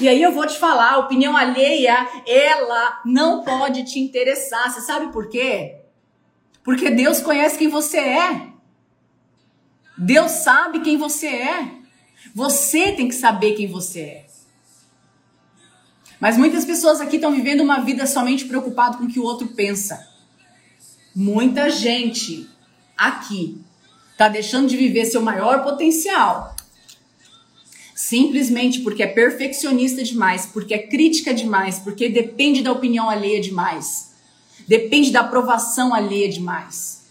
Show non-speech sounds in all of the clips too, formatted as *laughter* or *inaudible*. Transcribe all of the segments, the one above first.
E aí eu vou te falar, a opinião alheia, ela não pode te interessar. Você sabe por quê? Porque Deus conhece quem você é. Deus sabe quem você é. Você tem que saber quem você é. Mas muitas pessoas aqui estão vivendo uma vida somente preocupado com o que o outro pensa. Muita gente aqui está deixando de viver seu maior potencial simplesmente porque é perfeccionista demais, porque é crítica demais, porque depende da opinião alheia demais, depende da aprovação alheia demais.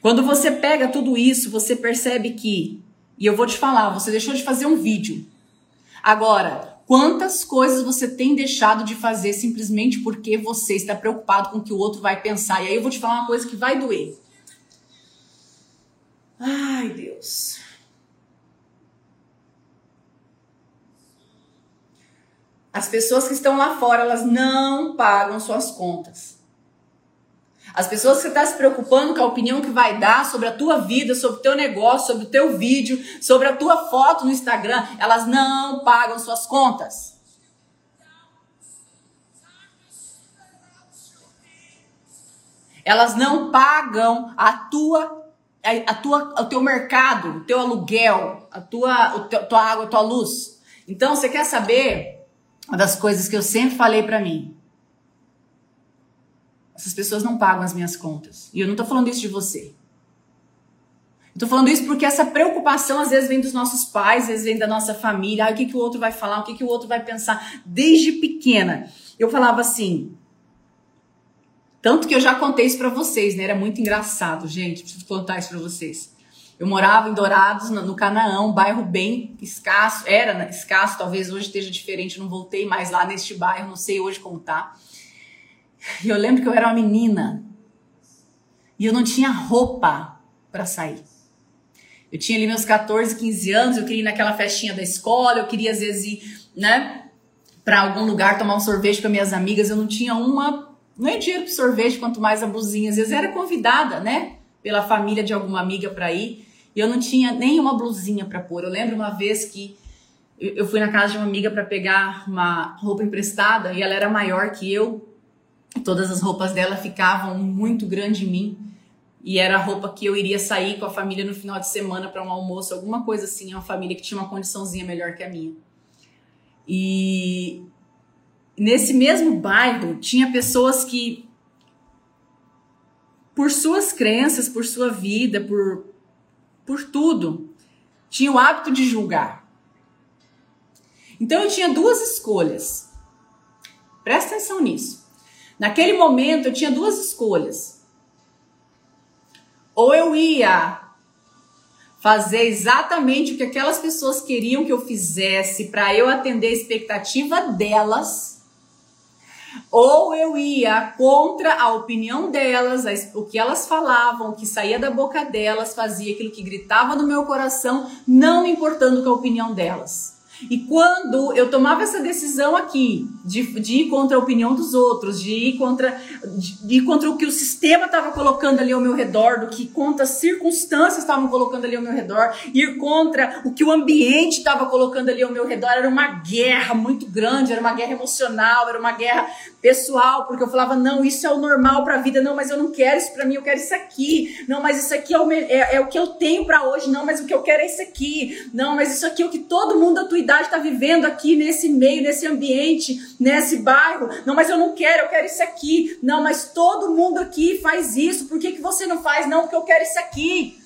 Quando você pega tudo isso, você percebe que, e eu vou te falar, você deixou de fazer um vídeo. Agora, quantas coisas você tem deixado de fazer simplesmente porque você está preocupado com o que o outro vai pensar? E aí eu vou te falar uma coisa que vai doer. Ai, Deus. As pessoas que estão lá fora, elas não pagam suas contas. As pessoas que estão tá se preocupando com a opinião que vai dar sobre a tua vida, sobre o teu negócio, sobre o teu vídeo, sobre a tua foto no Instagram, elas não pagam suas contas. Elas não pagam a tua a, tua, o teu mercado, o teu aluguel, a tua, o teu, tua água, a tua luz. Então, você quer saber uma das coisas que eu sempre falei para mim? Essas pessoas não pagam as minhas contas. E eu não tô falando isso de você. Eu tô falando isso porque essa preocupação às vezes vem dos nossos pais, às vezes vem da nossa família. Ah, o que, que o outro vai falar, o que, que o outro vai pensar. Desde pequena, eu falava assim: tanto que eu já contei isso para vocês, né? Era muito engraçado, gente. Preciso contar isso para vocês. Eu morava em Dourados, no Canaã, um bairro bem escasso. Era né, escasso, talvez hoje esteja diferente. Não voltei mais lá neste bairro, não sei hoje como tá. E eu lembro que eu era uma menina e eu não tinha roupa para sair. Eu tinha ali meus 14, 15 anos, eu queria ir naquela festinha da escola, eu queria às vezes ir, né, para algum lugar tomar um sorvete com minhas amigas. Eu não tinha uma não é dinheiro para sorvete, quanto mais a blusinha. Às vezes era convidada, né? Pela família de alguma amiga para ir. E eu não tinha nenhuma blusinha para pôr. Eu lembro uma vez que eu fui na casa de uma amiga para pegar uma roupa emprestada e ela era maior que eu. Todas as roupas dela ficavam muito grande em mim. E era a roupa que eu iria sair com a família no final de semana para um almoço, alguma coisa assim. É uma família que tinha uma condiçãozinha melhor que a minha. E nesse mesmo bairro tinha pessoas que, por suas crenças, por sua vida, por, por tudo, tinham o hábito de julgar. Então eu tinha duas escolhas. Presta atenção nisso. Naquele momento eu tinha duas escolhas. Ou eu ia fazer exatamente o que aquelas pessoas queriam que eu fizesse para eu atender a expectativa delas ou eu ia contra a opinião delas, o que elas falavam, o que saía da boca delas, fazia aquilo que gritava no meu coração, não importando com a opinião delas. E quando eu tomava essa decisão aqui de, de ir contra a opinião dos outros, de ir contra, de, de ir contra o que o sistema estava colocando ali ao meu redor, do que contra as circunstâncias estavam colocando ali ao meu redor, ir contra o que o ambiente estava colocando ali ao meu redor, era uma guerra muito grande, era uma guerra emocional, era uma guerra pessoal, porque eu falava, não, isso é o normal para a vida, não, mas eu não quero isso para mim, eu quero isso aqui, não, mas isso aqui é o, é, é o que eu tenho para hoje, não, mas o que eu quero é isso aqui, não, mas isso aqui é o que todo mundo da idade está vivendo aqui nesse meio, nesse ambiente, nesse bairro. Não, mas eu não quero, eu quero isso aqui. Não, mas todo mundo aqui faz isso. Por que, que você não faz? Não, porque eu quero isso aqui.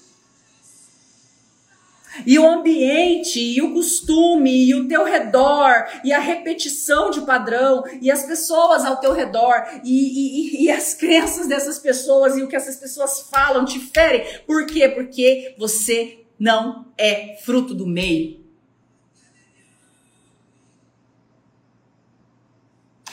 E o ambiente, e o costume, e o teu redor, e a repetição de padrão, e as pessoas ao teu redor, e, e, e as crenças dessas pessoas, e o que essas pessoas falam te ferem. Por quê? Porque você não é fruto do meio.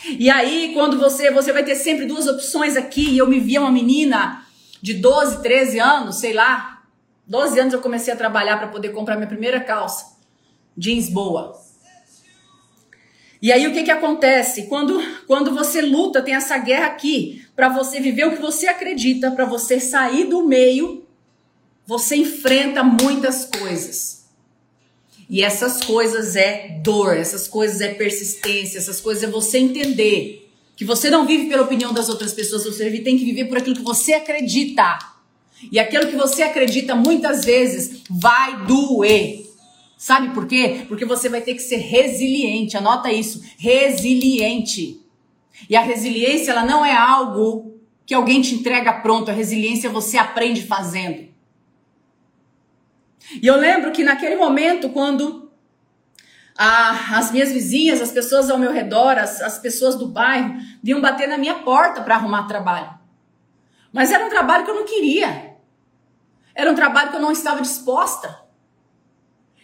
E aí, quando você, você vai ter sempre duas opções aqui, e eu me via uma menina de 12, 13 anos, sei lá, 12 anos eu comecei a trabalhar para poder comprar minha primeira calça, jeans boa. E aí o que que acontece? Quando, quando você luta, tem essa guerra aqui, para você viver o que você acredita, para você sair do meio, você enfrenta muitas coisas. E essas coisas é dor, essas coisas é persistência, essas coisas é você entender que você não vive pela opinião das outras pessoas, você tem que viver por aquilo que você acredita. E aquilo que você acredita muitas vezes vai doer. Sabe por quê? Porque você vai ter que ser resiliente. Anota isso, resiliente. E a resiliência ela não é algo que alguém te entrega pronto. A resiliência você aprende fazendo. E eu lembro que naquele momento, quando a, as minhas vizinhas, as pessoas ao meu redor, as, as pessoas do bairro, vinham bater na minha porta para arrumar trabalho. Mas era um trabalho que eu não queria. Era um trabalho que eu não estava disposta.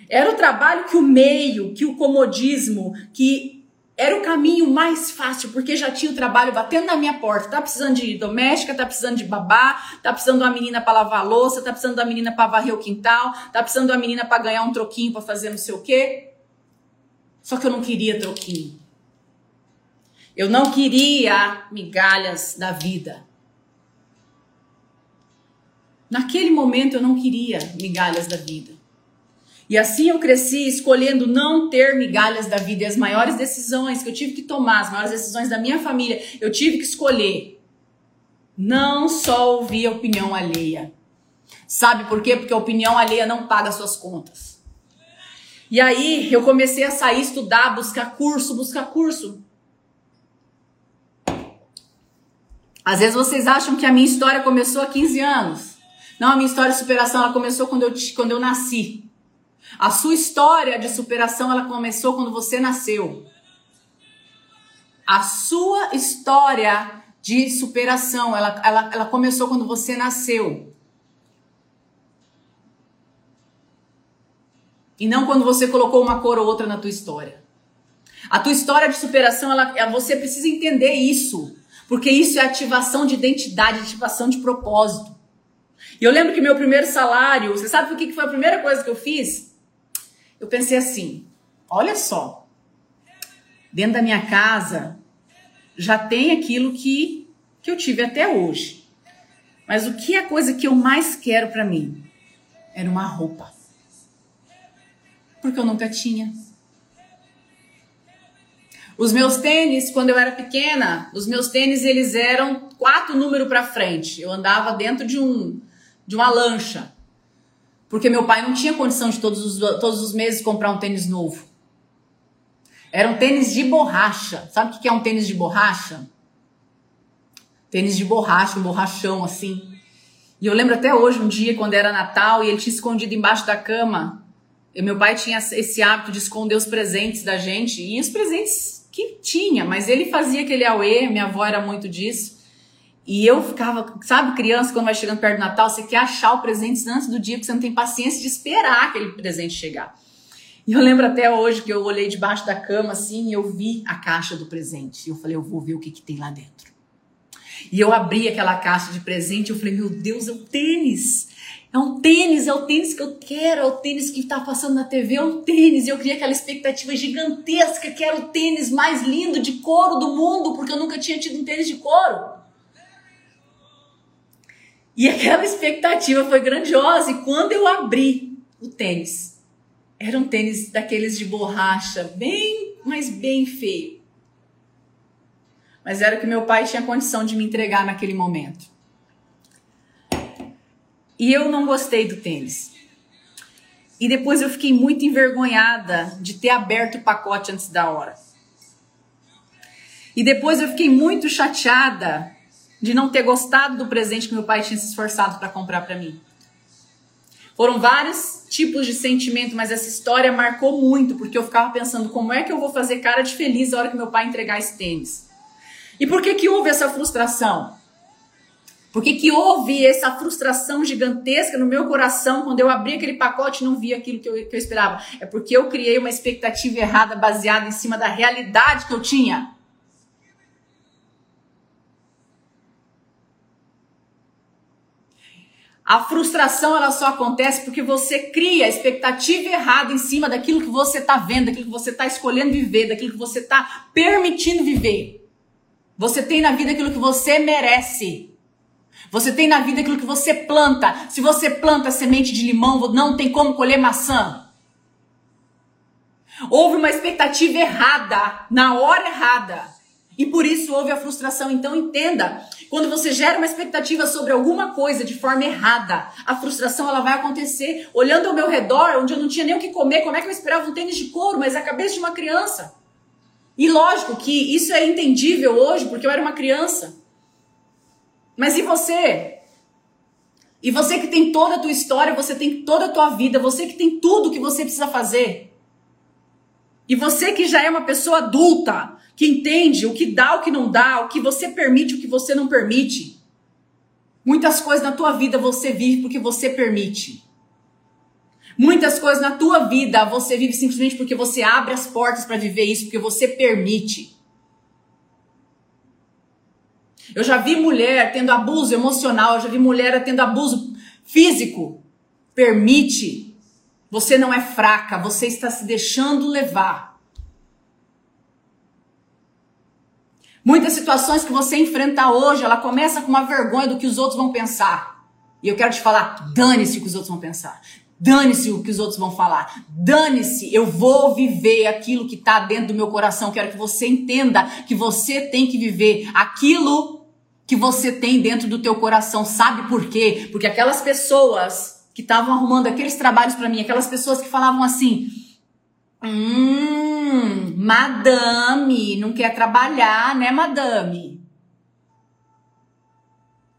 Era o trabalho que o meio, que o comodismo, que era o caminho mais fácil, porque já tinha o trabalho batendo na minha porta. Tá precisando de doméstica, tá precisando de babá, tá precisando de uma menina para lavar louça, tá precisando uma menina para varrer o quintal, tá precisando de uma menina para ganhar um troquinho para fazer não sei o quê. Só que eu não queria troquinho. Eu não queria migalhas da vida. Naquele momento eu não queria migalhas da vida. E assim eu cresci escolhendo não ter migalhas da vida. E as maiores decisões que eu tive que tomar, as maiores decisões da minha família, eu tive que escolher. Não só ouvir a opinião alheia. Sabe por quê? Porque a opinião alheia não paga suas contas. E aí eu comecei a sair, estudar, buscar curso, buscar curso. Às vezes vocês acham que a minha história começou há 15 anos. Não, a minha história de superação ela começou quando eu, quando eu nasci. A sua história de superação ela começou quando você nasceu. A sua história de superação ela, ela, ela começou quando você nasceu. E não quando você colocou uma cor ou outra na tua história. A tua história de superação, ela, é, você precisa entender isso. Porque isso é ativação de identidade, ativação de propósito. E eu lembro que meu primeiro salário, você sabe o que foi a primeira coisa que eu fiz? Eu pensei assim: olha só, dentro da minha casa já tem aquilo que, que eu tive até hoje. Mas o que é a coisa que eu mais quero para mim? Era uma roupa. Porque eu nunca tinha. Os meus tênis, quando eu era pequena, os meus tênis eles eram quatro números para frente. Eu andava dentro de um de uma lancha. Porque meu pai não tinha condição de todos os, todos os meses comprar um tênis novo. Era um tênis de borracha. Sabe o que é um tênis de borracha? Tênis de borracha, um borrachão assim. E eu lembro até hoje, um dia, quando era Natal, e ele tinha escondido embaixo da cama. E meu pai tinha esse hábito de esconder os presentes da gente. E os presentes que tinha, mas ele fazia aquele auê, minha avó era muito disso. E eu ficava, sabe, criança, quando vai chegando perto do Natal, você quer achar o presente antes do dia, porque você não tem paciência de esperar aquele presente chegar. E eu lembro até hoje que eu olhei debaixo da cama assim e eu vi a caixa do presente. E eu falei, eu vou ver o que, que tem lá dentro. E eu abri aquela caixa de presente e eu falei, meu Deus, é o tênis. É um tênis, é o tênis que eu quero, é o tênis que está passando na TV, é um tênis. E eu criei aquela expectativa gigantesca que era o tênis mais lindo de couro do mundo, porque eu nunca tinha tido um tênis de couro. E aquela expectativa foi grandiosa. E quando eu abri o tênis, era um tênis daqueles de borracha, bem, mas bem feio. Mas era o que meu pai tinha condição de me entregar naquele momento. E eu não gostei do tênis. E depois eu fiquei muito envergonhada de ter aberto o pacote antes da hora. E depois eu fiquei muito chateada de não ter gostado do presente que meu pai tinha se esforçado para comprar para mim. Foram vários tipos de sentimento, mas essa história marcou muito, porque eu ficava pensando como é que eu vou fazer cara de feliz na hora que meu pai entregar esse tênis. E por que que houve essa frustração? Por que que houve essa frustração gigantesca no meu coração quando eu abri aquele pacote e não vi aquilo que eu, que eu esperava? É porque eu criei uma expectativa errada baseada em cima da realidade que eu tinha. A frustração ela só acontece porque você cria a expectativa errada em cima daquilo que você está vendo, daquilo que você está escolhendo viver, daquilo que você está permitindo viver. Você tem na vida aquilo que você merece. Você tem na vida aquilo que você planta. Se você planta semente de limão, não tem como colher maçã. Houve uma expectativa errada, na hora errada. E por isso houve a frustração. Então entenda, quando você gera uma expectativa sobre alguma coisa de forma errada, a frustração ela vai acontecer. Olhando ao meu redor, onde eu não tinha nem o que comer, como é que eu esperava um tênis de couro, mas a cabeça de uma criança? E lógico que isso é entendível hoje, porque eu era uma criança. Mas e você? E você que tem toda a tua história, você tem toda a tua vida, você que tem tudo que você precisa fazer. E você que já é uma pessoa adulta, que entende o que dá, o que não dá, o que você permite, o que você não permite. Muitas coisas na tua vida você vive porque você permite. Muitas coisas na tua vida você vive simplesmente porque você abre as portas para viver isso, porque você permite. Eu já vi mulher tendo abuso emocional, eu já vi mulher tendo abuso físico. Permite. Você não é fraca, você está se deixando levar. Muitas situações que você enfrenta hoje, ela começa com uma vergonha do que os outros vão pensar. E eu quero te falar, dane-se o que os outros vão pensar. Dane-se o que os outros vão falar. Dane-se, eu vou viver aquilo que está dentro do meu coração. Quero que você entenda que você tem que viver aquilo que você tem dentro do teu coração. Sabe por quê? Porque aquelas pessoas que estavam arrumando aqueles trabalhos para mim, aquelas pessoas que falavam assim: Hum, madame, não quer trabalhar, né, madame?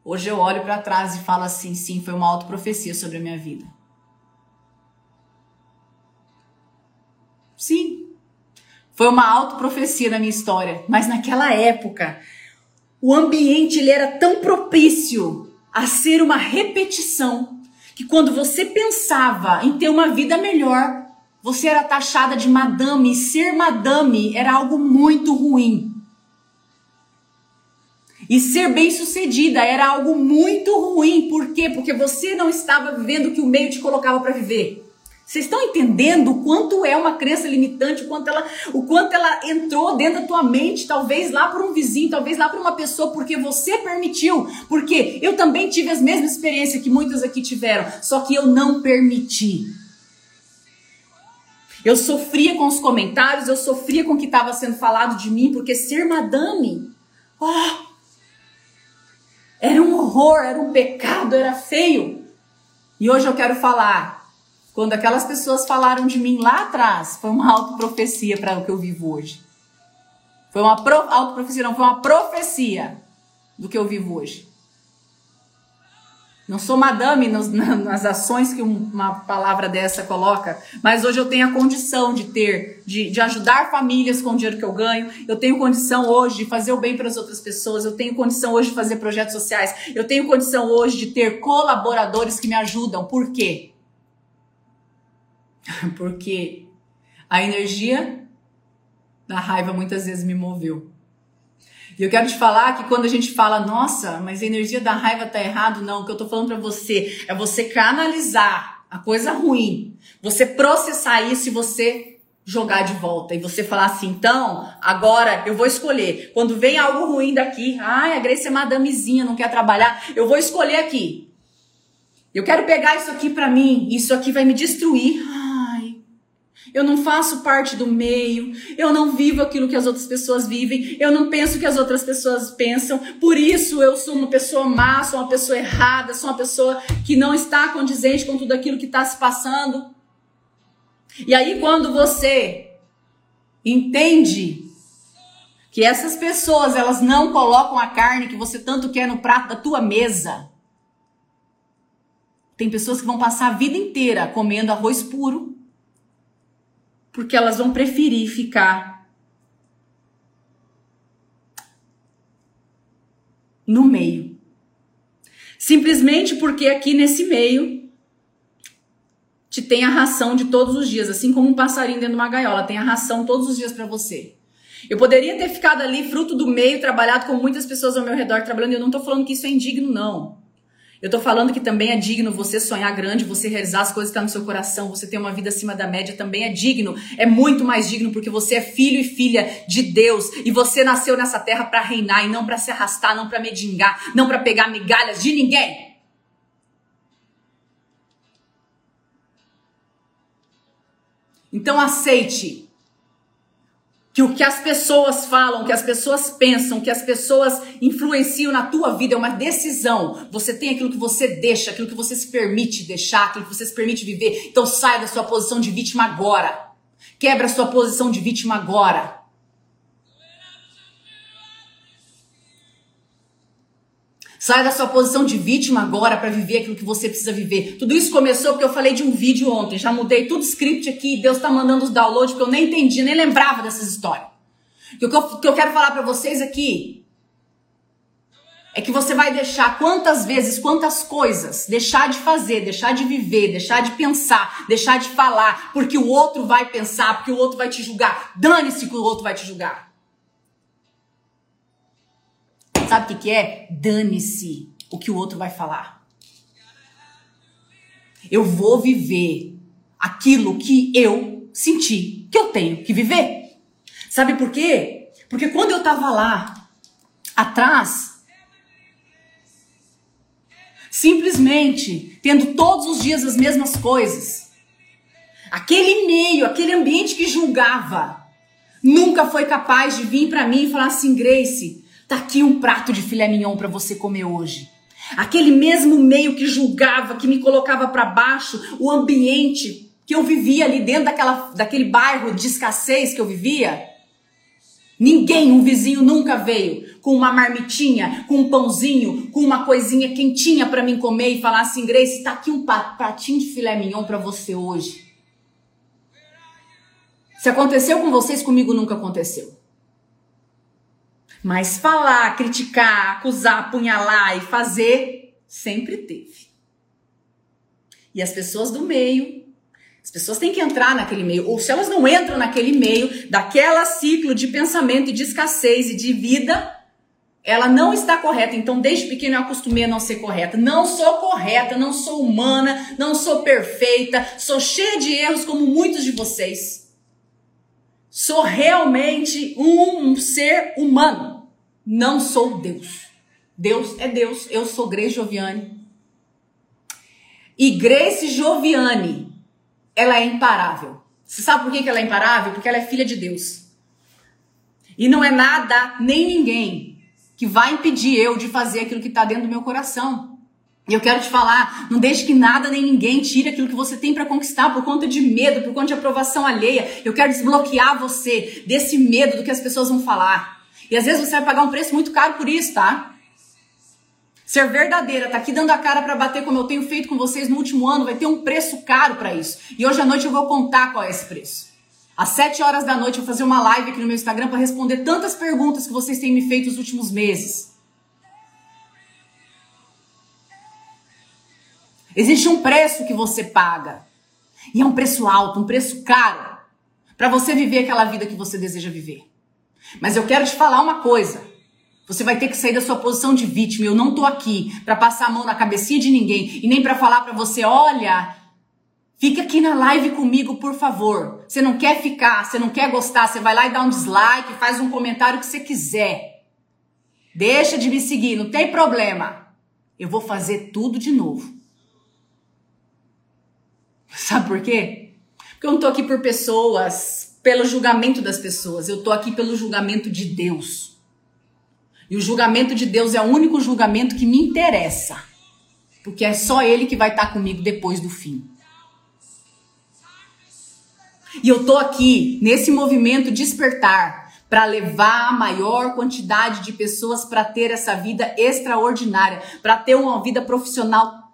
Hoje eu olho para trás e falo assim: sim, foi uma autoprofecia sobre a minha vida. Sim, foi uma autoprofecia na minha história, mas naquela época o ambiente ele era tão propício a ser uma repetição que quando você pensava em ter uma vida melhor, você era taxada de madame, ser madame era algo muito ruim. E ser bem-sucedida era algo muito ruim. Por quê? Porque você não estava vivendo o que o meio te colocava para viver. Vocês estão entendendo o quanto é uma crença limitante, o quanto ela, o quanto ela entrou dentro da tua mente, talvez lá por um vizinho, talvez lá por uma pessoa, porque você permitiu. Porque eu também tive as mesmas experiências que muitas aqui tiveram, só que eu não permiti. Eu sofria com os comentários, eu sofria com o que estava sendo falado de mim, porque ser madame, oh, era um horror, era um pecado, era feio. E hoje eu quero falar, quando aquelas pessoas falaram de mim lá atrás, foi uma autoprofecia para o que eu vivo hoje. Foi uma pro, autoprofecia, não, foi uma profecia do que eu vivo hoje. Não sou madame nos, nas ações que uma palavra dessa coloca, mas hoje eu tenho a condição de ter, de, de ajudar famílias com o dinheiro que eu ganho. Eu tenho condição hoje de fazer o bem para as outras pessoas. Eu tenho condição hoje de fazer projetos sociais. Eu tenho condição hoje de ter colaboradores que me ajudam. Por quê? *laughs* Porque a energia da raiva muitas vezes me moveu. E eu quero te falar que quando a gente fala, nossa, mas a energia da raiva tá errado, não. O que eu tô falando para você é você canalizar a coisa ruim, você processar isso e você jogar de volta e você falar assim, então, agora eu vou escolher. Quando vem algo ruim daqui, ai, a Grace é madamezinha, não quer trabalhar, eu vou escolher aqui. Eu quero pegar isso aqui para mim, isso aqui vai me destruir eu não faço parte do meio, eu não vivo aquilo que as outras pessoas vivem, eu não penso o que as outras pessoas pensam, por isso eu sou uma pessoa má, sou uma pessoa errada, sou uma pessoa que não está condizente com tudo aquilo que está se passando. E aí, quando você entende que essas pessoas elas não colocam a carne que você tanto quer no prato da tua mesa. Tem pessoas que vão passar a vida inteira comendo arroz puro, porque elas vão preferir ficar no meio. Simplesmente porque aqui nesse meio te tem a ração de todos os dias, assim como um passarinho dentro de uma gaiola, tem a ração todos os dias para você. Eu poderia ter ficado ali fruto do meio, trabalhado com muitas pessoas ao meu redor trabalhando, eu não tô falando que isso é indigno não. Eu tô falando que também é digno você sonhar grande, você realizar as coisas que estão tá no seu coração, você ter uma vida acima da média também é digno. É muito mais digno porque você é filho e filha de Deus e você nasceu nessa terra para reinar e não para se arrastar, não para medingar, não para pegar migalhas de ninguém. Então aceite que o que as pessoas falam, que as pessoas pensam, que as pessoas influenciam na tua vida é uma decisão. Você tem aquilo que você deixa, aquilo que você se permite deixar, aquilo que você se permite viver. Então saia da sua posição de vítima agora. Quebra a sua posição de vítima agora. Saia da sua posição de vítima agora para viver aquilo que você precisa viver. Tudo isso começou porque eu falei de um vídeo ontem. Já mudei tudo script aqui. Deus está mandando os downloads porque eu nem entendi, nem lembrava dessas histórias. O que eu, que eu quero falar para vocês aqui é que você vai deixar quantas vezes, quantas coisas deixar de fazer, deixar de viver, deixar de pensar, deixar de falar, porque o outro vai pensar, porque o outro vai te julgar. Dane-se que o outro vai te julgar. Sabe o que, que é? Dane-se o que o outro vai falar. Eu vou viver aquilo que eu senti que eu tenho que viver. Sabe por quê? Porque quando eu tava lá atrás, simplesmente tendo todos os dias as mesmas coisas, aquele meio, aquele ambiente que julgava, nunca foi capaz de vir para mim e falar assim, Grace, Tá aqui um prato de filé mignon para você comer hoje. Aquele mesmo meio que julgava, que me colocava para baixo, o ambiente que eu vivia ali dentro daquela, daquele bairro de escassez que eu vivia. Ninguém, um vizinho nunca veio com uma marmitinha, com um pãozinho, com uma coisinha quentinha para mim comer e falar assim, Grace, tá aqui um pratinho de filé mignon para você hoje. Se aconteceu com vocês, comigo nunca aconteceu. Mas falar, criticar, acusar, apunhalar e fazer, sempre teve. E as pessoas do meio, as pessoas têm que entrar naquele meio, ou se elas não entram naquele meio, daquela ciclo de pensamento e de escassez e de vida, ela não está correta. Então, desde pequeno eu acostumei a não ser correta. Não sou correta, não sou humana, não sou perfeita, sou cheia de erros como muitos de vocês. Sou realmente um, um ser humano. Não sou Deus. Deus é Deus. Eu sou Grace Joviane. E Grace Joviane, ela é imparável. Você sabe por que ela é imparável? Porque ela é filha de Deus. E não é nada, nem ninguém, que vai impedir eu de fazer aquilo que está dentro do meu coração. E eu quero te falar, não deixe que nada nem ninguém tire aquilo que você tem para conquistar por conta de medo, por conta de aprovação alheia. Eu quero desbloquear você desse medo do que as pessoas vão falar. E às vezes você vai pagar um preço muito caro por isso, tá? Ser verdadeira, tá aqui dando a cara para bater como eu tenho feito com vocês no último ano, vai ter um preço caro para isso. E hoje à noite eu vou contar qual é esse preço. Às 7 horas da noite eu vou fazer uma live aqui no meu Instagram para responder tantas perguntas que vocês têm me feito nos últimos meses. Existe um preço que você paga. E é um preço alto, um preço caro, para você viver aquela vida que você deseja viver. Mas eu quero te falar uma coisa. Você vai ter que sair da sua posição de vítima. Eu não tô aqui para passar a mão na cabecinha de ninguém e nem para falar para você, olha, fica aqui na live comigo, por favor. Você não quer ficar, você não quer gostar, você vai lá e dá um dislike, faz um comentário que você quiser. Deixa de me seguir, não tem problema. Eu vou fazer tudo de novo. Sabe por quê? Porque eu não tô aqui por pessoas pelo julgamento das pessoas, eu tô aqui pelo julgamento de Deus. E o julgamento de Deus é o único julgamento que me interessa. Porque é só ele que vai estar comigo depois do fim. E eu tô aqui nesse movimento despertar para levar a maior quantidade de pessoas para ter essa vida extraordinária, para ter uma vida profissional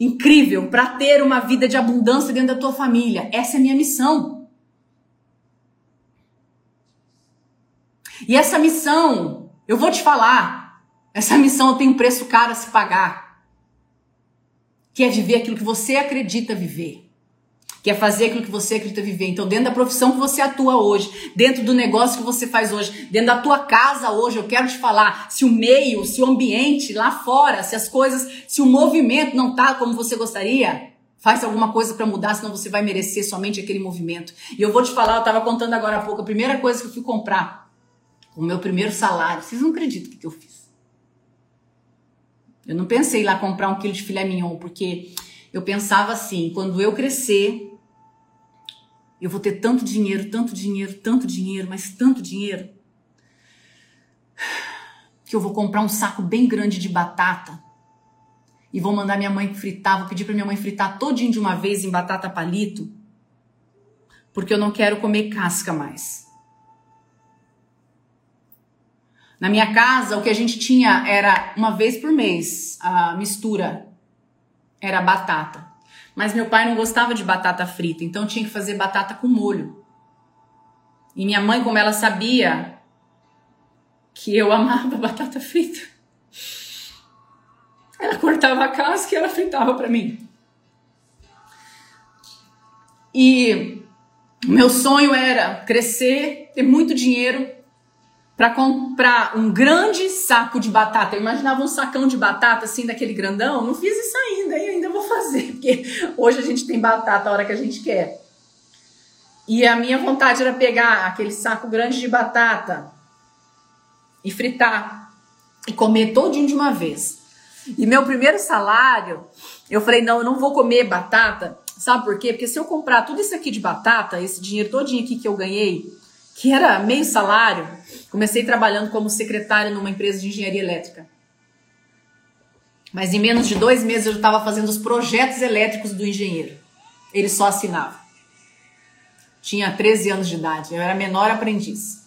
incrível, para ter uma vida de abundância dentro da tua família. Essa é a minha missão. E essa missão, eu vou te falar, essa missão tem um preço caro a se pagar. Que é viver aquilo que você acredita viver. que é fazer aquilo que você acredita viver. Então, dentro da profissão que você atua hoje, dentro do negócio que você faz hoje, dentro da tua casa hoje, eu quero te falar, se o meio, se o ambiente lá fora, se as coisas, se o movimento não tá como você gostaria, faz alguma coisa para mudar, senão você vai merecer somente aquele movimento. E eu vou te falar, eu tava contando agora há pouco, a primeira coisa que eu fui comprar, o meu primeiro salário, vocês não acreditam o que eu fiz. Eu não pensei lá comprar um quilo de filé mignon, porque eu pensava assim, quando eu crescer, eu vou ter tanto dinheiro, tanto dinheiro, tanto dinheiro, mas tanto dinheiro, que eu vou comprar um saco bem grande de batata e vou mandar minha mãe fritar, vou pedir para minha mãe fritar todinho de uma vez em batata palito, porque eu não quero comer casca mais. Na minha casa, o que a gente tinha era uma vez por mês a mistura era batata. Mas meu pai não gostava de batata frita, então tinha que fazer batata com molho. E minha mãe, como ela sabia que eu amava *laughs* batata frita, ela cortava a casca e ela fritava para mim. E meu sonho era crescer, ter muito dinheiro para comprar um grande saco de batata. Eu imaginava um sacão de batata assim, daquele grandão. Não fiz isso ainda, e ainda vou fazer, *laughs* porque hoje a gente tem batata a hora que a gente quer. E a minha vontade era pegar aquele saco grande de batata e fritar e comer todinho de uma vez. E meu primeiro salário, eu falei, não, eu não vou comer batata. Sabe por quê? Porque se eu comprar tudo isso aqui de batata, esse dinheiro todinho aqui que eu ganhei, que era meio salário, comecei trabalhando como secretária numa empresa de engenharia elétrica. Mas em menos de dois meses eu estava fazendo os projetos elétricos do engenheiro. Ele só assinava. Tinha 13 anos de idade, eu era menor aprendiz.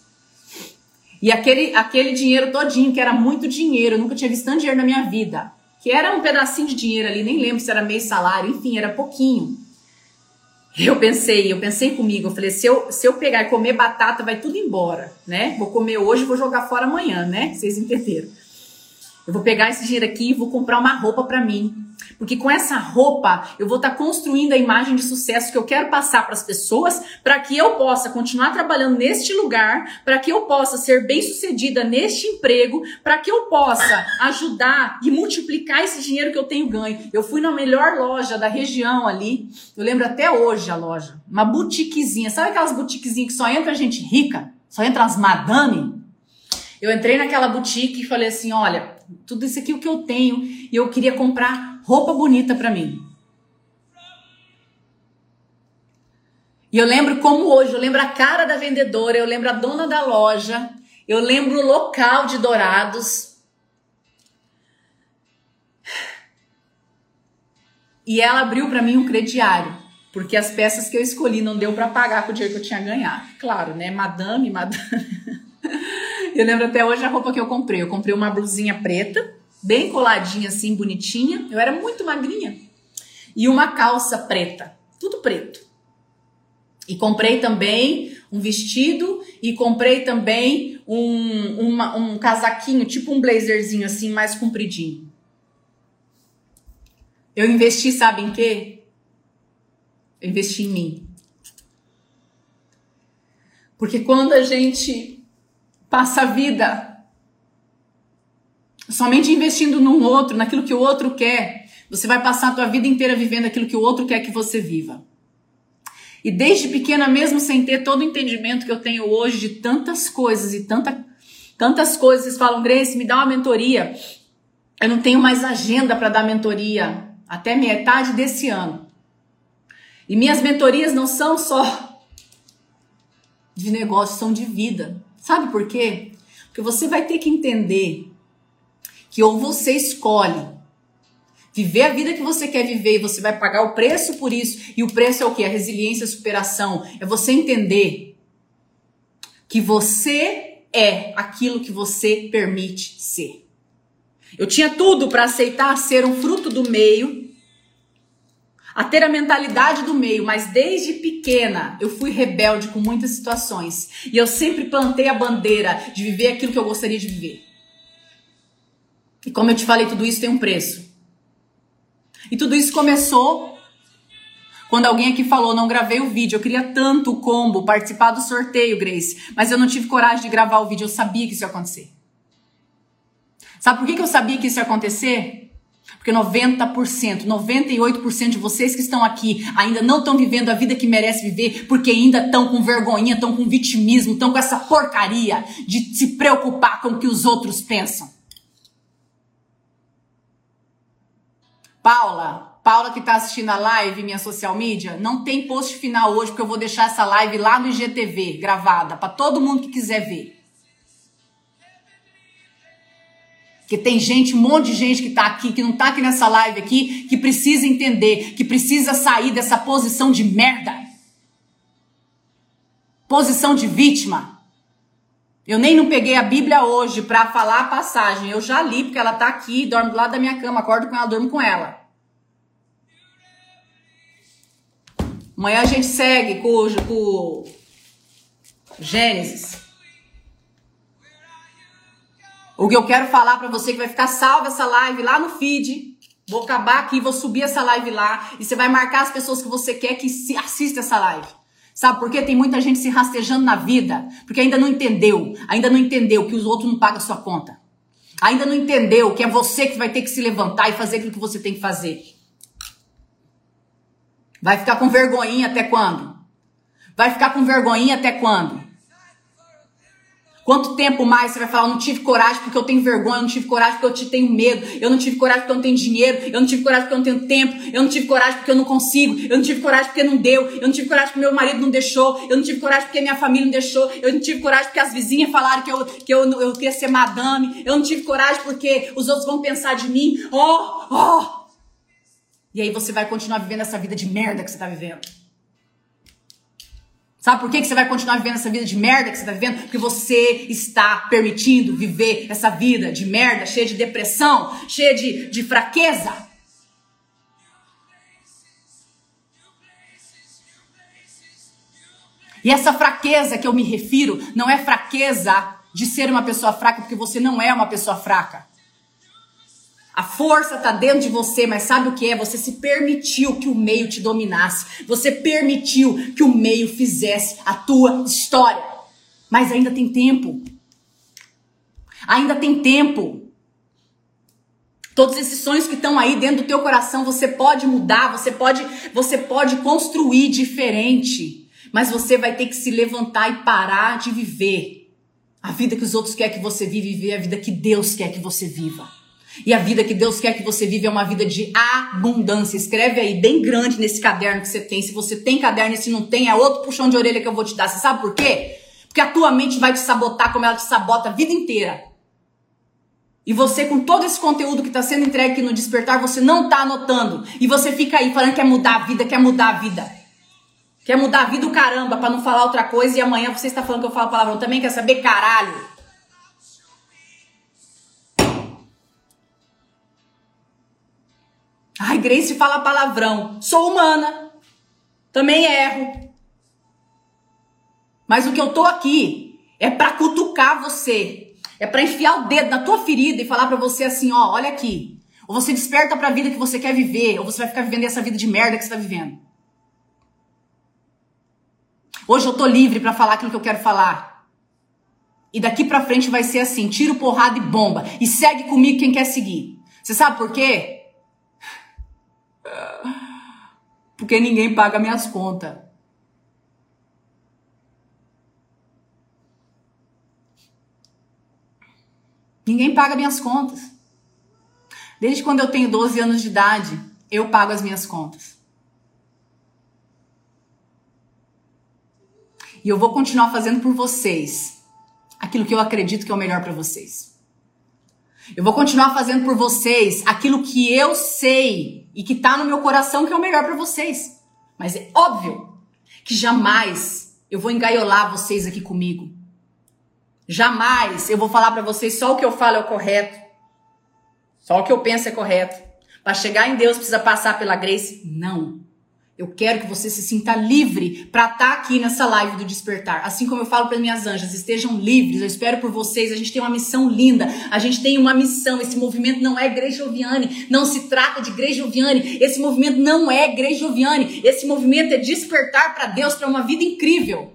E aquele, aquele dinheiro todinho, que era muito dinheiro, eu nunca tinha visto tanto dinheiro na minha vida. Que era um pedacinho de dinheiro ali, nem lembro se era meio salário, enfim, era pouquinho. Eu pensei, eu pensei comigo, eu falei, se eu, se eu pegar e comer batata, vai tudo embora, né? Vou comer hoje, vou jogar fora amanhã, né? Vocês entenderam. Eu vou pegar esse dinheiro aqui e vou comprar uma roupa para mim. Porque com essa roupa eu vou estar tá construindo a imagem de sucesso que eu quero passar para as pessoas, para que eu possa continuar trabalhando neste lugar, para que eu possa ser bem-sucedida neste emprego, para que eu possa ajudar e multiplicar esse dinheiro que eu tenho ganho. Eu fui na melhor loja da região ali, eu lembro até hoje a loja, uma boutiquezinha. Sabe aquelas boutiquezinhas que só entra gente rica? Só entra as madame? Eu entrei naquela boutique e falei assim: olha, tudo isso aqui é o que eu tenho e eu queria comprar roupa bonita para mim. E eu lembro como hoje, eu lembro a cara da vendedora, eu lembro a dona da loja, eu lembro o local de Dourados. E ela abriu para mim um crediário, porque as peças que eu escolhi não deu para pagar com o dinheiro que eu tinha ganhado. Claro, né? Madame, madame. *laughs* Eu lembro até hoje a roupa que eu comprei. Eu comprei uma blusinha preta, bem coladinha assim, bonitinha. Eu era muito magrinha. E uma calça preta, tudo preto. E comprei também um vestido e comprei também um, uma, um casaquinho, tipo um blazerzinho assim, mais compridinho. Eu investi, sabe em quê? Eu investi em mim. Porque quando a gente passa a vida Somente investindo num outro, naquilo que o outro quer, você vai passar a tua vida inteira vivendo aquilo que o outro quer que você viva. E desde pequena, mesmo sem ter todo o entendimento que eu tenho hoje de tantas coisas e tanta, tantas coisas, falam, Grace, me dá uma mentoria. Eu não tenho mais agenda para dar mentoria até metade desse ano. E minhas mentorias não são só de negócio, são de vida. Sabe por quê? Porque você vai ter que entender que ou você escolhe viver a vida que você quer viver e você vai pagar o preço por isso. E o preço é o que? A resiliência, a superação. É você entender que você é aquilo que você permite ser. Eu tinha tudo para aceitar ser um fruto do meio, a ter a mentalidade do meio, mas desde pequena eu fui rebelde com muitas situações. E eu sempre plantei a bandeira de viver aquilo que eu gostaria de viver. E como eu te falei, tudo isso tem um preço. E tudo isso começou Quando alguém aqui falou, não gravei o vídeo, eu queria tanto o combo, participar do sorteio, Grace, mas eu não tive coragem de gravar o vídeo, eu sabia que isso ia acontecer. Sabe por que, que eu sabia que isso ia acontecer? Porque 90%, 98% de vocês que estão aqui ainda não estão vivendo a vida que merece viver, porque ainda estão com vergonhinha, estão com vitimismo, estão com essa porcaria de se preocupar com o que os outros pensam. Paula, Paula que está assistindo a live, minha social media, não tem post final hoje, porque eu vou deixar essa live lá no IGTV, gravada, para todo mundo que quiser ver. Que tem gente, um monte de gente que está aqui, que não está aqui nessa live aqui, que precisa entender, que precisa sair dessa posição de merda. Posição de vítima. Eu nem não peguei a Bíblia hoje para falar a passagem. Eu já li, porque ela está aqui, dorme do lado da minha cama, acordo com ela, durmo com ela. Amanhã a gente segue com, com Gênesis. O que eu quero falar para você é que vai ficar salva essa live lá no feed. Vou acabar aqui, vou subir essa live lá e você vai marcar as pessoas que você quer que assista essa live. Sabe por quê? Tem muita gente se rastejando na vida, porque ainda não entendeu, ainda não entendeu que os outros não pagam sua conta. Ainda não entendeu que é você que vai ter que se levantar e fazer aquilo que você tem que fazer. Vai ficar com vergonhinha até quando? Vai ficar com vergonhinha até quando? Quanto tempo mais você vai falar, eu não tive coragem porque eu tenho vergonha, eu não tive coragem porque eu te tenho medo, eu não tive coragem porque eu não tenho dinheiro, eu não tive coragem porque eu não tenho tempo, eu não tive coragem porque eu não consigo, eu não tive coragem porque não deu, eu não tive coragem porque meu marido não deixou, eu não tive coragem porque minha família não deixou, eu não tive coragem porque as vizinhas falaram que eu, que eu, eu queria ser madame, eu não tive coragem porque os outros vão pensar de mim, oh, oh. E aí você vai continuar vivendo essa vida de merda que você tá vivendo. Sabe por que, que você vai continuar vivendo essa vida de merda que você está vivendo? Porque você está permitindo viver essa vida de merda, cheia de depressão, cheia de, de fraqueza. E essa fraqueza que eu me refiro não é fraqueza de ser uma pessoa fraca, porque você não é uma pessoa fraca. Força está dentro de você, mas sabe o que é? Você se permitiu que o meio te dominasse. Você permitiu que o meio fizesse a tua história. Mas ainda tem tempo. Ainda tem tempo. Todos esses sonhos que estão aí dentro do teu coração, você pode mudar, você pode, você pode construir diferente. Mas você vai ter que se levantar e parar de viver a vida que os outros querem que você viva e viver a vida que Deus quer que você viva. E a vida que Deus quer que você viva é uma vida de abundância. Escreve aí bem grande nesse caderno que você tem. Se você tem caderno e se não tem, é outro puxão de orelha que eu vou te dar. Você sabe por quê? Porque a tua mente vai te sabotar como ela te sabota a vida inteira. E você, com todo esse conteúdo que está sendo entregue aqui no despertar, você não está anotando. E você fica aí falando que quer mudar a vida, quer mudar a vida. Quer mudar a vida do caramba, para não falar outra coisa. E amanhã você está falando que eu falo palavrão também. Quer saber? Caralho. Ai, Grace fala palavrão. Sou humana. Também erro. Mas o que eu tô aqui é para cutucar você. É para enfiar o dedo na tua ferida e falar para você assim, ó, olha aqui. Ou você desperta para a vida que você quer viver, ou você vai ficar vivendo essa vida de merda que você tá vivendo. Hoje eu tô livre para falar aquilo que eu quero falar. E daqui para frente vai ser assim, tiro, porrada e bomba. E segue comigo quem quer seguir. Você sabe por quê? Porque ninguém paga minhas contas. Ninguém paga minhas contas. Desde quando eu tenho 12 anos de idade, eu pago as minhas contas. E eu vou continuar fazendo por vocês aquilo que eu acredito que é o melhor para vocês. Eu vou continuar fazendo por vocês aquilo que eu sei e que tá no meu coração que é o melhor para vocês. Mas é óbvio que jamais eu vou engaiolar vocês aqui comigo. Jamais eu vou falar para vocês só o que eu falo é o correto. Só o que eu penso é correto. Para chegar em Deus precisa passar pela grace? Não. Eu quero que você se sinta livre para estar tá aqui nessa live do despertar. Assim como eu falo para minhas anjas, estejam livres. Eu espero por vocês. A gente tem uma missão linda. A gente tem uma missão. Esse movimento não é Igreja Oviane. Não se trata de Igreja Oviane. Esse movimento não é Igreja Oviane. Esse movimento é despertar para Deus, para uma vida incrível.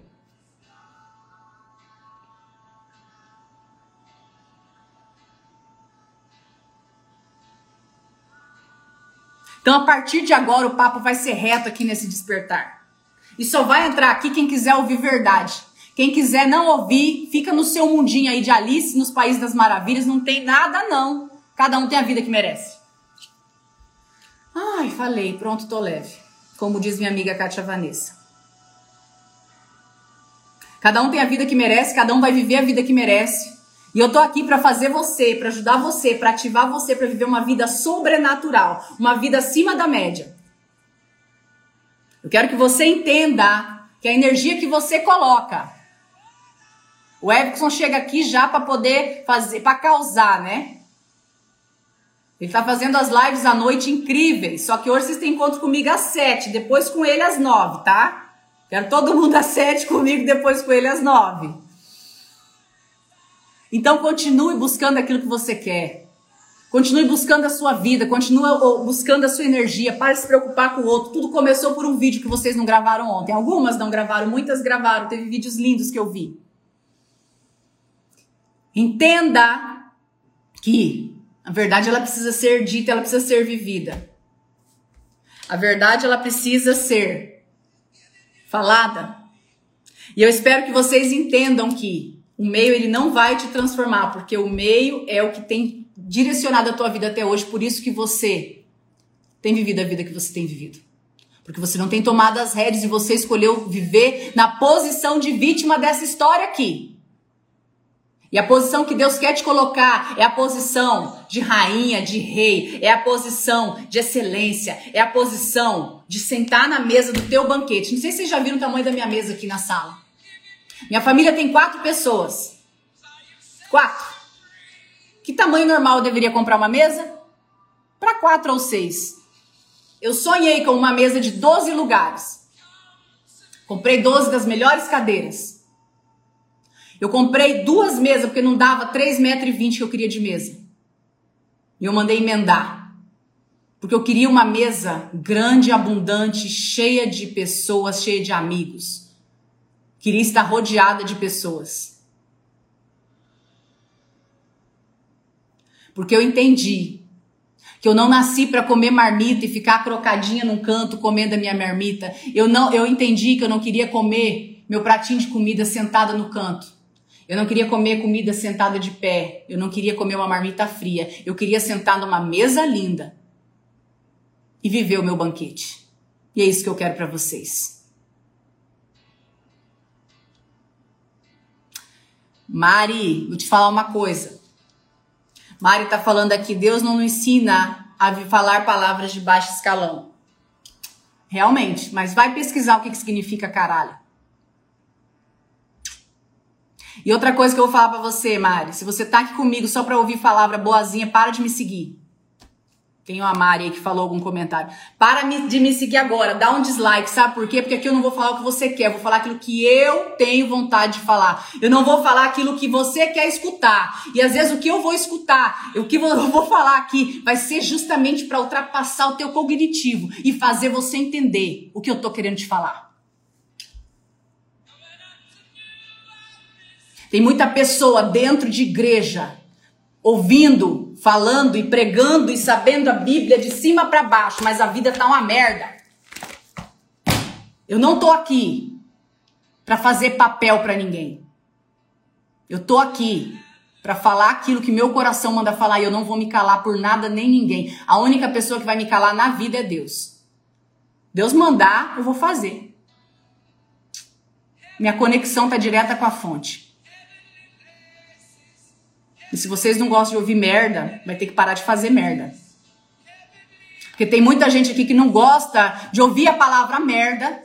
Então, a partir de agora, o papo vai ser reto aqui nesse despertar. E só vai entrar aqui quem quiser ouvir verdade. Quem quiser não ouvir, fica no seu mundinho aí de Alice, nos Países das Maravilhas, não tem nada não. Cada um tem a vida que merece. Ai, falei, pronto, tô leve. Como diz minha amiga Kátia Vanessa. Cada um tem a vida que merece, cada um vai viver a vida que merece. E eu tô aqui para fazer você, para ajudar você, para ativar você para viver uma vida sobrenatural, uma vida acima da média. Eu quero que você entenda que a energia que você coloca. O Erickson chega aqui já para poder fazer, para causar, né? Ele tá fazendo as lives à noite incríveis. Só que hoje vocês têm encontro comigo às sete, depois com ele às nove, tá? Quero todo mundo às sete comigo, depois com ele às nove. Então continue buscando aquilo que você quer. Continue buscando a sua vida, continue buscando a sua energia, para se preocupar com o outro. Tudo começou por um vídeo que vocês não gravaram ontem. Algumas não gravaram, muitas gravaram. Teve vídeos lindos que eu vi. Entenda que a verdade ela precisa ser dita, ela precisa ser vivida. A verdade ela precisa ser falada. E eu espero que vocês entendam que o meio ele não vai te transformar, porque o meio é o que tem direcionado a tua vida até hoje, por isso que você tem vivido a vida que você tem vivido. Porque você não tem tomado as rédeas e você escolheu viver na posição de vítima dessa história aqui. E a posição que Deus quer te colocar é a posição de rainha, de rei, é a posição de excelência, é a posição de sentar na mesa do teu banquete. Não sei se vocês já viram o tamanho da minha mesa aqui na sala. Minha família tem quatro pessoas. Quatro. Que tamanho normal deveria comprar uma mesa? Para quatro ou seis. Eu sonhei com uma mesa de 12 lugares. Comprei 12 das melhores cadeiras. Eu comprei duas mesas, porque não dava 3,20 metros que eu queria de mesa. E eu mandei emendar. Porque eu queria uma mesa grande, abundante, cheia de pessoas, cheia de amigos. Queria estar rodeada de pessoas. Porque eu entendi que eu não nasci para comer marmita e ficar crocadinha num canto comendo a minha marmita. Eu não, eu entendi que eu não queria comer meu pratinho de comida sentada no canto. Eu não queria comer comida sentada de pé. Eu não queria comer uma marmita fria. Eu queria sentar numa mesa linda e viver o meu banquete. E é isso que eu quero para vocês. Mari, vou te falar uma coisa. Mari tá falando aqui, Deus não nos ensina a falar palavras de baixo escalão. Realmente, mas vai pesquisar o que, que significa caralho. E outra coisa que eu vou falar para você, Mari, se você tá aqui comigo só para ouvir palavra boazinha, para de me seguir. Tem uma Mari aí que falou algum comentário. Para de me seguir agora, dá um dislike, sabe por quê? Porque aqui eu não vou falar o que você quer, vou falar aquilo que eu tenho vontade de falar. Eu não vou falar aquilo que você quer escutar. E às vezes o que eu vou escutar, o que eu vou falar aqui, vai ser justamente para ultrapassar o teu cognitivo e fazer você entender o que eu tô querendo te falar. Tem muita pessoa dentro de igreja ouvindo falando e pregando e sabendo a Bíblia de cima para baixo, mas a vida tá uma merda. Eu não tô aqui para fazer papel para ninguém. Eu tô aqui para falar aquilo que meu coração manda falar e eu não vou me calar por nada nem ninguém. A única pessoa que vai me calar na vida é Deus. Deus mandar, eu vou fazer. Minha conexão tá direta com a fonte. E se vocês não gostam de ouvir merda, vai ter que parar de fazer merda. Porque tem muita gente aqui que não gosta de ouvir a palavra merda,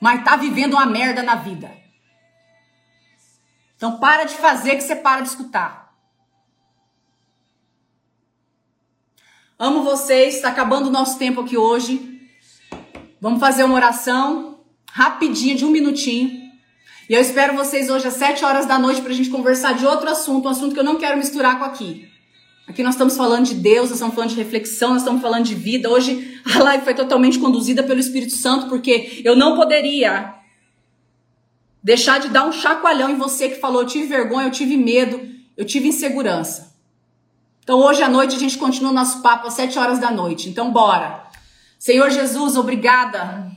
mas tá vivendo uma merda na vida. Então para de fazer que você para de escutar. Amo vocês, está acabando o nosso tempo aqui hoje. Vamos fazer uma oração rapidinha, de um minutinho. E eu espero vocês hoje às 7 horas da noite para a gente conversar de outro assunto, um assunto que eu não quero misturar com aqui. Aqui nós estamos falando de Deus, nós estamos falando de reflexão, nós estamos falando de vida. Hoje *laughs* a live foi totalmente conduzida pelo Espírito Santo, porque eu não poderia deixar de dar um chacoalhão em você que falou: eu tive vergonha, eu tive medo, eu tive insegurança. Então hoje à noite a gente continua o nosso papo às 7 horas da noite. Então bora. Senhor Jesus, obrigada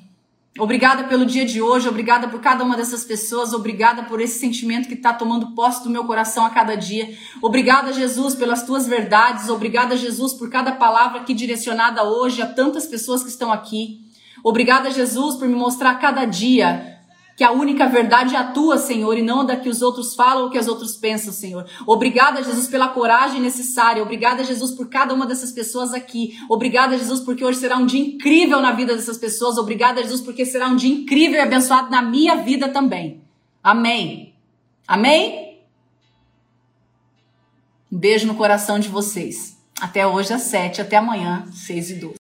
Obrigada pelo dia de hoje, obrigada por cada uma dessas pessoas, obrigada por esse sentimento que está tomando posse do meu coração a cada dia. Obrigada, Jesus, pelas tuas verdades, obrigada, Jesus, por cada palavra aqui direcionada hoje a tantas pessoas que estão aqui. Obrigada, Jesus, por me mostrar cada dia que a única verdade é a tua, Senhor, e não da que os outros falam ou que os outros pensam, Senhor. Obrigada, Jesus, pela coragem necessária. Obrigada, Jesus, por cada uma dessas pessoas aqui. Obrigada, Jesus, porque hoje será um dia incrível na vida dessas pessoas. Obrigada, Jesus, porque será um dia incrível e abençoado na minha vida também. Amém. Amém? Um beijo no coração de vocês. Até hoje às sete, até amanhã, seis e doze.